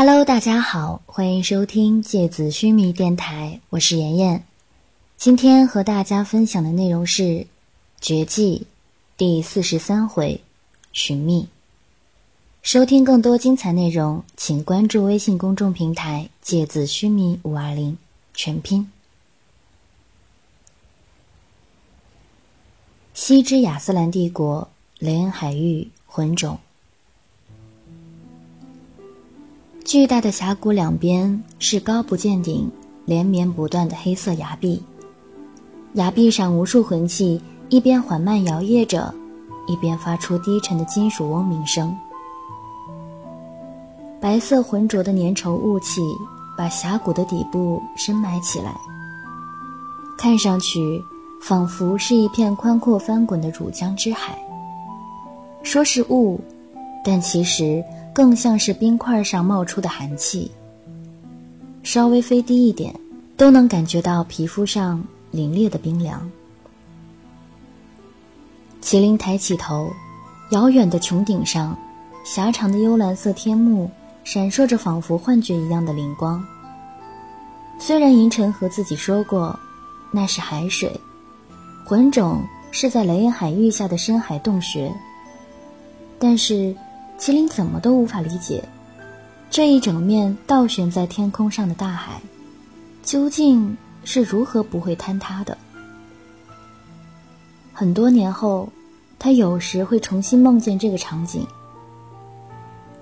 Hello，大家好，欢迎收听芥子须弥电台，我是妍妍。今天和大家分享的内容是《绝技》第四十三回“寻觅”。收听更多精彩内容，请关注微信公众平台“芥子须弥五二零”全拼。西之亚斯兰帝国，雷恩海域魂种。巨大的峡谷两边是高不见顶、连绵不断的黑色崖壁，崖壁上无数魂器一边缓慢摇曳着，一边发出低沉的金属嗡鸣声。白色浑浊的粘稠雾气把峡谷的底部深埋起来，看上去仿佛是一片宽阔翻滚的乳浆之海。说是雾，但其实。更像是冰块上冒出的寒气，稍微飞低一点，都能感觉到皮肤上凛冽的冰凉。麒麟抬起头，遥远的穹顶上，狭长的幽蓝色天幕闪烁着仿佛幻觉一样的灵光。虽然银尘和自己说过，那是海水，魂种是在雷恩海域下的深海洞穴，但是。麒麟怎么都无法理解，这一整面倒悬在天空上的大海，究竟是如何不会坍塌的？很多年后，他有时会重新梦见这个场景。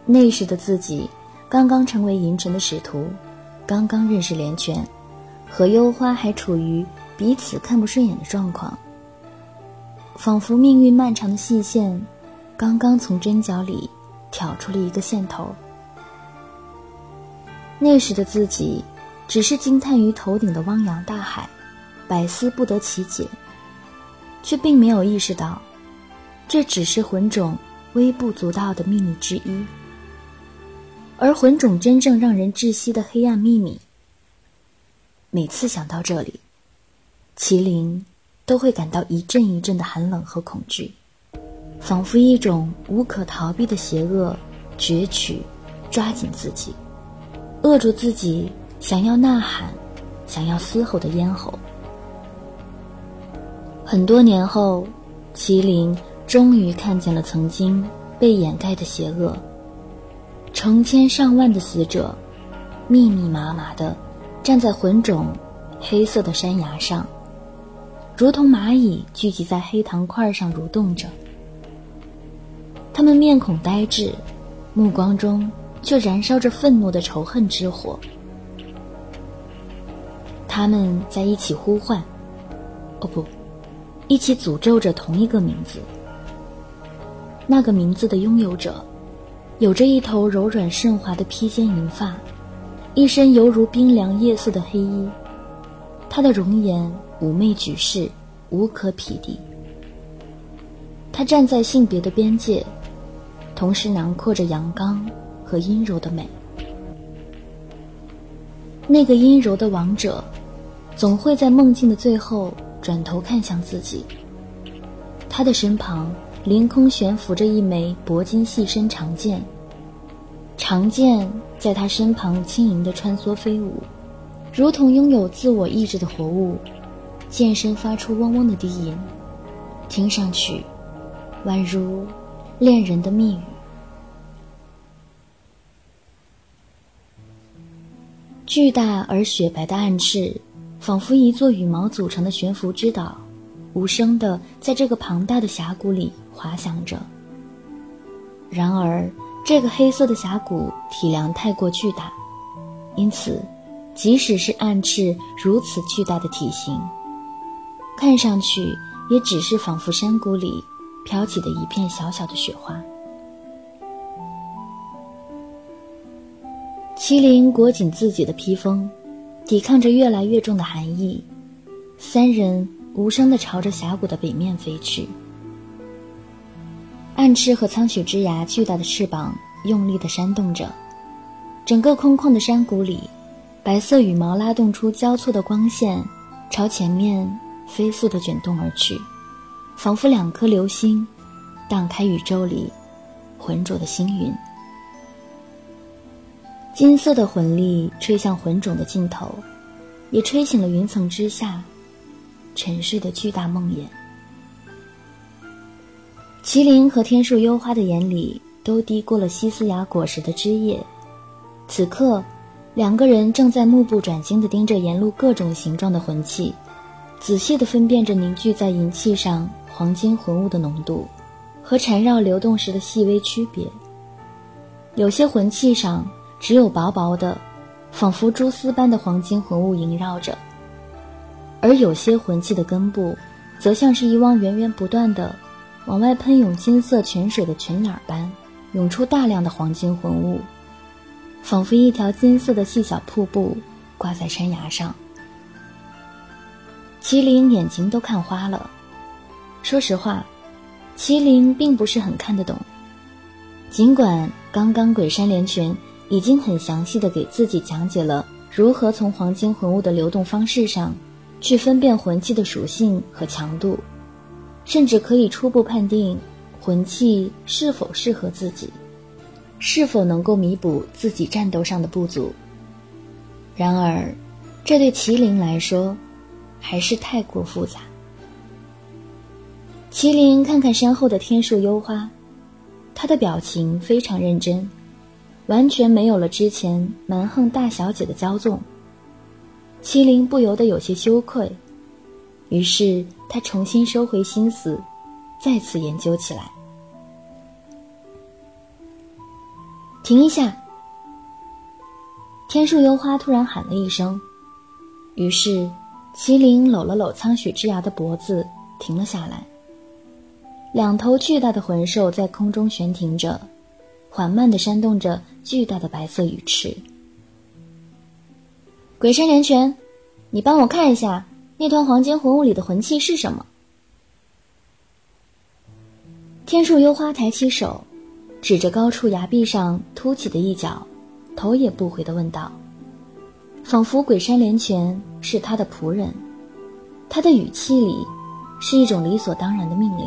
那时的自己，刚刚成为银尘的使徒，刚刚认识连泉，和幽花还处于彼此看不顺眼的状况，仿佛命运漫长的细线，刚刚从针脚里。挑出了一个线头。那时的自己，只是惊叹于头顶的汪洋大海，百思不得其解，却并没有意识到，这只是魂种微不足道的秘密之一。而魂种真正让人窒息的黑暗秘密，每次想到这里，麒麟都会感到一阵一阵的寒冷和恐惧。仿佛一种无可逃避的邪恶，攫取、抓紧自己，扼住自己想要呐喊、想要嘶吼的咽喉。很多年后，麒麟终于看见了曾经被掩盖的邪恶。成千上万的死者，密密麻麻的站在浑种黑色的山崖上，如同蚂蚁聚集在黑糖块上蠕动着。他们面孔呆滞，目光中却燃烧着愤怒的仇恨之火。他们在一起呼唤，哦不，一起诅咒着同一个名字。那个名字的拥有者，有着一头柔软顺滑的披肩银发，一身犹如冰凉夜色的黑衣。他的容颜妩媚举世，无可匹敌。他站在性别的边界。同时囊括着阳刚和阴柔的美。那个阴柔的王者，总会在梦境的最后转头看向自己。他的身旁凌空悬浮着一枚铂金细身长剑，长剑在他身旁轻盈地穿梭飞舞，如同拥有自我意志的活物。剑身发出嗡嗡的低吟，听上去宛如。恋人的密语。巨大而雪白的暗翅，仿佛一座羽毛组成的悬浮之岛，无声的在这个庞大的峡谷里滑翔着。然而，这个黑色的峡谷体量太过巨大，因此，即使是暗翅如此巨大的体型，看上去也只是仿佛山谷里。飘起的一片小小的雪花。麒麟裹紧自己的披风，抵抗着越来越重的寒意。三人无声地朝着峡谷的北面飞去。暗翅和苍雪之牙巨大的翅膀用力地扇动着，整个空旷的山谷里，白色羽毛拉动出交错的光线，朝前面飞速地卷动而去。仿佛两颗流星，荡开宇宙里浑浊的星云。金色的魂力吹向魂冢的尽头，也吹醒了云层之下沉睡的巨大梦魇。麒麟和天树幽花的眼里都滴过了西斯雅果实的汁液，此刻，两个人正在目不转睛地盯着沿路各种形状的魂器，仔细地分辨着凝聚在银器上黄金魂物的浓度，和缠绕流动时的细微区别。有些魂器上只有薄薄的，仿佛蛛丝般的黄金魂物萦绕着，而有些魂器的根部，则像是一汪源源不断的。往外喷涌金色泉水的泉眼般，涌出大量的黄金魂雾，仿佛一条金色的细小瀑布挂在山崖上。麒麟眼睛都看花了。说实话，麒麟并不是很看得懂。尽管刚刚鬼山连泉已经很详细的给自己讲解了如何从黄金魂物的流动方式上，去分辨魂器的属性和强度。甚至可以初步判定魂器是否适合自己，是否能够弥补自己战斗上的不足。然而，这对麒麟来说还是太过复杂。麒麟看看身后的天树幽花，他的表情非常认真，完全没有了之前蛮横大小姐的骄纵。麒麟不由得有些羞愧。于是他重新收回心思，再次研究起来。停一下！天树幽花突然喊了一声，于是麒麟搂了搂苍雪之牙的脖子，停了下来。两头巨大的魂兽在空中悬停着，缓慢地扇动着巨大的白色羽翅。鬼山连泉，你帮我看一下。那团黄金魂物里的魂器是什么？天树幽花抬起手，指着高处崖壁上凸起的一角，头也不回的问道，仿佛鬼山连泉是他的仆人，他的语气里是一种理所当然的命令。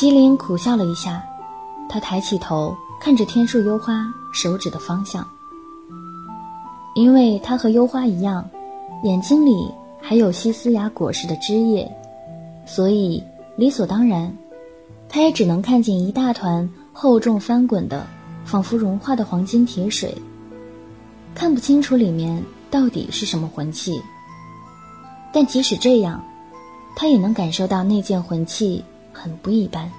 麒麟苦笑了一下，他抬起头看着天树幽花手指的方向。因为他和幽花一样，眼睛里还有西斯雅果实的汁液，所以理所当然，他也只能看见一大团厚重翻滚的、仿佛融化的黄金铁水，看不清楚里面到底是什么魂器。但即使这样，他也能感受到那件魂器很不一般，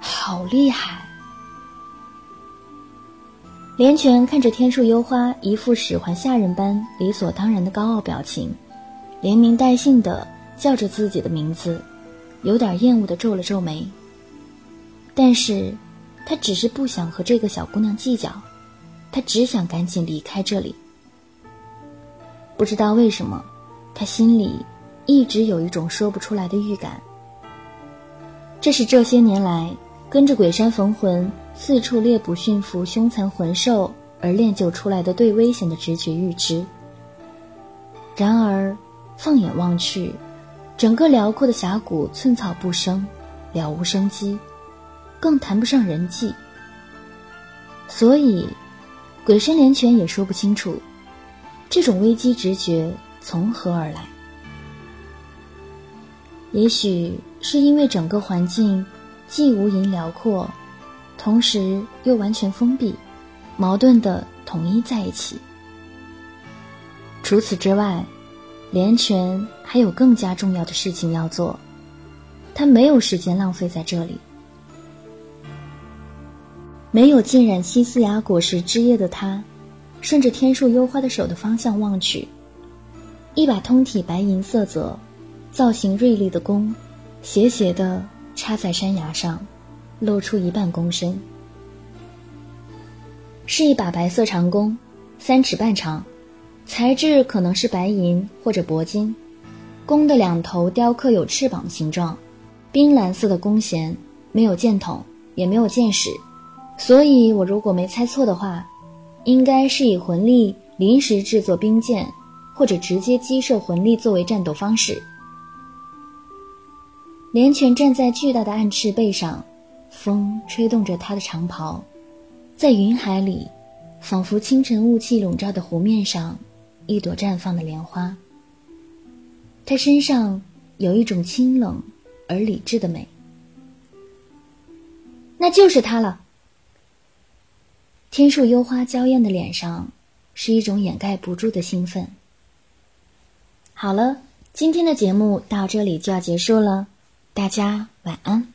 好厉害！连泉看着天树幽花一副使唤下人般理所当然的高傲表情，连名带姓的叫着自己的名字，有点厌恶的皱了皱眉。但是，他只是不想和这个小姑娘计较，他只想赶紧离开这里。不知道为什么，他心里一直有一种说不出来的预感。这是这些年来跟着鬼山逢魂。四处猎捕驯服凶残魂兽而练就出来的对危险的直觉预知。然而，放眼望去，整个辽阔的峡谷寸草不生，了无生机，更谈不上人迹。所以，鬼山连泉也说不清楚，这种危机直觉从何而来。也许是因为整个环境既无垠辽阔。同时又完全封闭，矛盾的统一在一起。除此之外，连泉还有更加重要的事情要做，他没有时间浪费在这里。没有浸染西斯雅果实汁液的他，顺着天树幽花的手的方向望去，一把通体白银色泽、造型锐利的弓，斜斜地插在山崖上。露出一半弓身，是一把白色长弓，三尺半长，材质可能是白银或者铂金。弓的两头雕刻有翅膀形状，冰蓝色的弓弦，没有箭筒，也没有箭矢，所以我如果没猜错的话，应该是以魂力临时制作冰箭，或者直接击射魂力作为战斗方式。连泉站在巨大的暗翅背上。风吹动着她的长袍，在云海里，仿佛清晨雾气笼罩的湖面上，一朵绽放的莲花。他身上有一种清冷而理智的美。那就是他了。天树幽花娇艳的脸上，是一种掩盖不住的兴奋。好了，今天的节目到这里就要结束了，大家晚安。